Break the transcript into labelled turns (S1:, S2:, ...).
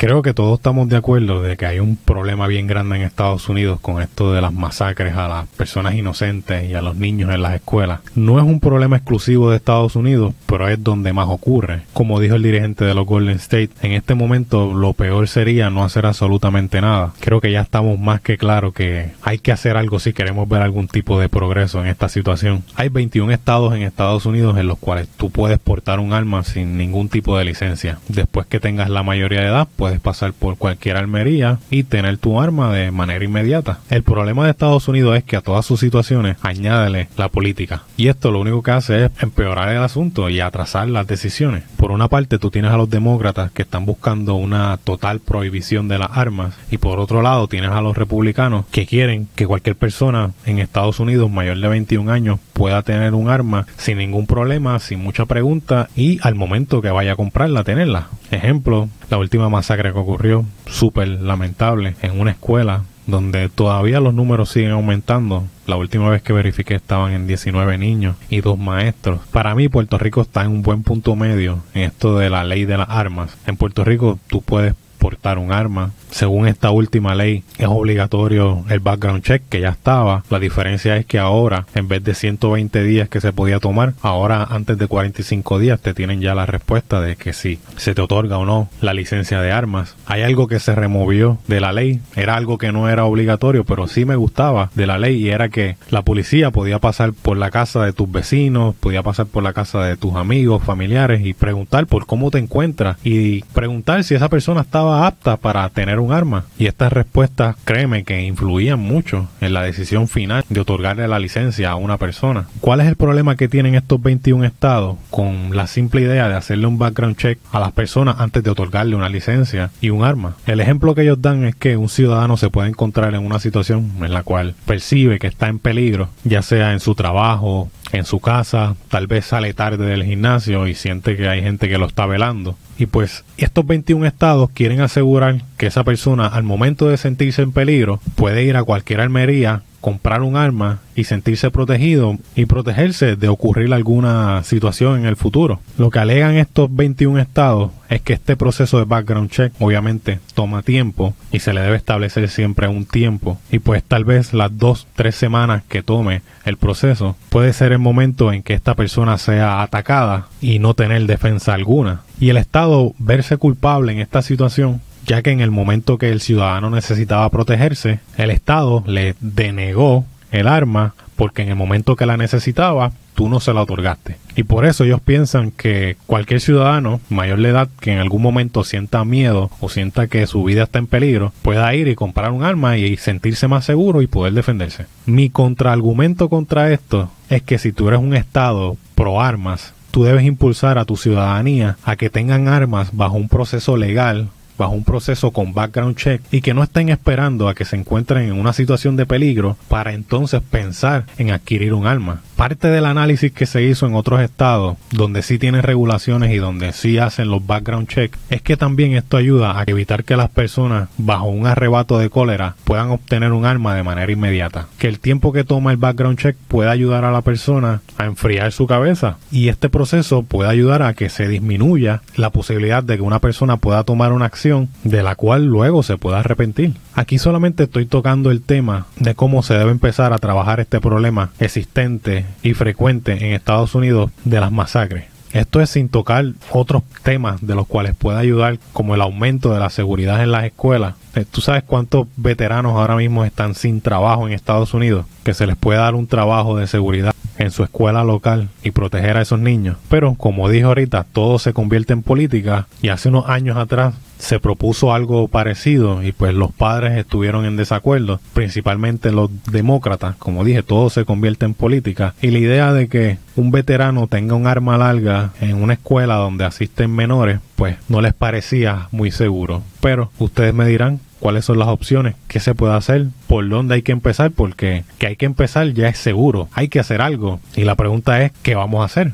S1: Creo que todos estamos de acuerdo de que hay un problema bien grande en Estados Unidos con esto de las masacres a las personas inocentes y a los niños en las escuelas. No es un problema exclusivo de Estados Unidos, pero es donde más ocurre. Como dijo el dirigente de los Golden State, en este momento lo peor sería no hacer absolutamente nada. Creo que ya estamos más que claros que hay que hacer algo si queremos ver algún tipo de progreso en esta situación. Hay 21 estados en Estados Unidos en los cuales tú puedes portar un arma sin ningún tipo de licencia. Después que tengas la mayoría de edad, puedes pasar por cualquier armería y tener tu arma de manera inmediata. El problema de Estados Unidos es que a todas sus situaciones añádele la política. Y esto lo único que hace es empeorar el asunto y atrasar las decisiones. Por una parte, tú tienes a los demócratas que están buscando una total prohibición de las armas y por otro lado tienes a los republicanos que quieren que cualquier persona en Estados Unidos mayor de 21 años pueda tener un arma sin ningún problema, sin mucha pregunta y al momento que vaya a comprarla, tenerla. Ejemplo, la última masacre que ocurrió, súper lamentable, en una escuela donde todavía los números siguen aumentando. La última vez que verifiqué estaban en 19 niños y dos maestros. Para mí Puerto Rico está en un buen punto medio en esto de la ley de las armas. En Puerto Rico tú puedes portar un arma. Según esta última ley, es obligatorio el background check que ya estaba. La diferencia es que ahora, en vez de 120 días que se podía tomar, ahora antes de 45 días te tienen ya la respuesta de que si se te otorga o no la licencia de armas. Hay algo que se removió de la ley. Era algo que no era obligatorio, pero sí me gustaba de la ley y era que la policía podía pasar por la casa de tus vecinos, podía pasar por la casa de tus amigos, familiares y preguntar por cómo te encuentras y preguntar si esa persona estaba apta para tener un arma. Y estas respuestas, créeme que influían mucho en la decisión final de otorgarle la licencia a una persona. ¿Cuál es el problema que tienen estos 21 estados con la simple idea de hacerle un background check a las personas antes de otorgarle una licencia y un arma? El ejemplo que ellos dan es que un ciudadano se puede encontrar en una situación en la cual percibe que está en peligro, ya sea en su trabajo, en su casa, tal vez sale tarde del gimnasio y siente que hay gente que lo está velando. Y pues estos 21 estados quieren asegurar que esa persona al momento de sentirse en peligro puede ir a cualquier almería comprar un arma y sentirse protegido y protegerse de ocurrir alguna situación en el futuro. Lo que alegan estos 21 estados es que este proceso de background check obviamente toma tiempo y se le debe establecer siempre un tiempo y pues tal vez las dos, tres semanas que tome el proceso puede ser el momento en que esta persona sea atacada y no tener defensa alguna. Y el Estado verse culpable en esta situación ya que en el momento que el ciudadano necesitaba protegerse, el Estado le denegó el arma porque en el momento que la necesitaba, tú no se la otorgaste. Y por eso ellos piensan que cualquier ciudadano mayor de edad que en algún momento sienta miedo o sienta que su vida está en peligro, pueda ir y comprar un arma y sentirse más seguro y poder defenderse. Mi contraargumento contra esto es que si tú eres un Estado pro armas, tú debes impulsar a tu ciudadanía a que tengan armas bajo un proceso legal bajo un proceso con background check y que no estén esperando a que se encuentren en una situación de peligro para entonces pensar en adquirir un arma. Parte del análisis que se hizo en otros estados, donde sí tienen regulaciones y donde sí hacen los background check, es que también esto ayuda a evitar que las personas bajo un arrebato de cólera puedan obtener un arma de manera inmediata. Que el tiempo que toma el background check pueda ayudar a la persona a enfriar su cabeza y este proceso puede ayudar a que se disminuya la posibilidad de que una persona pueda tomar una acción de la cual luego se pueda arrepentir. Aquí solamente estoy tocando el tema de cómo se debe empezar a trabajar este problema existente y frecuente en Estados Unidos de las masacres. Esto es sin tocar otros temas de los cuales puede ayudar, como el aumento de la seguridad en las escuelas. Eh, ¿Tú sabes cuántos veteranos ahora mismo están sin trabajo en Estados Unidos? Que se les puede dar un trabajo de seguridad en su escuela local y proteger a esos niños. Pero como dije ahorita, todo se convierte en política y hace unos años atrás se propuso algo parecido y pues los padres estuvieron en desacuerdo, principalmente los demócratas, como dije, todo se convierte en política y la idea de que un veterano tenga un arma larga en una escuela donde asisten menores, pues no les parecía muy seguro. Pero ustedes me dirán cuáles son las opciones, qué se puede hacer, por dónde hay que empezar, porque que hay que empezar ya es seguro, hay que hacer algo. Y la pregunta es, ¿qué vamos a hacer?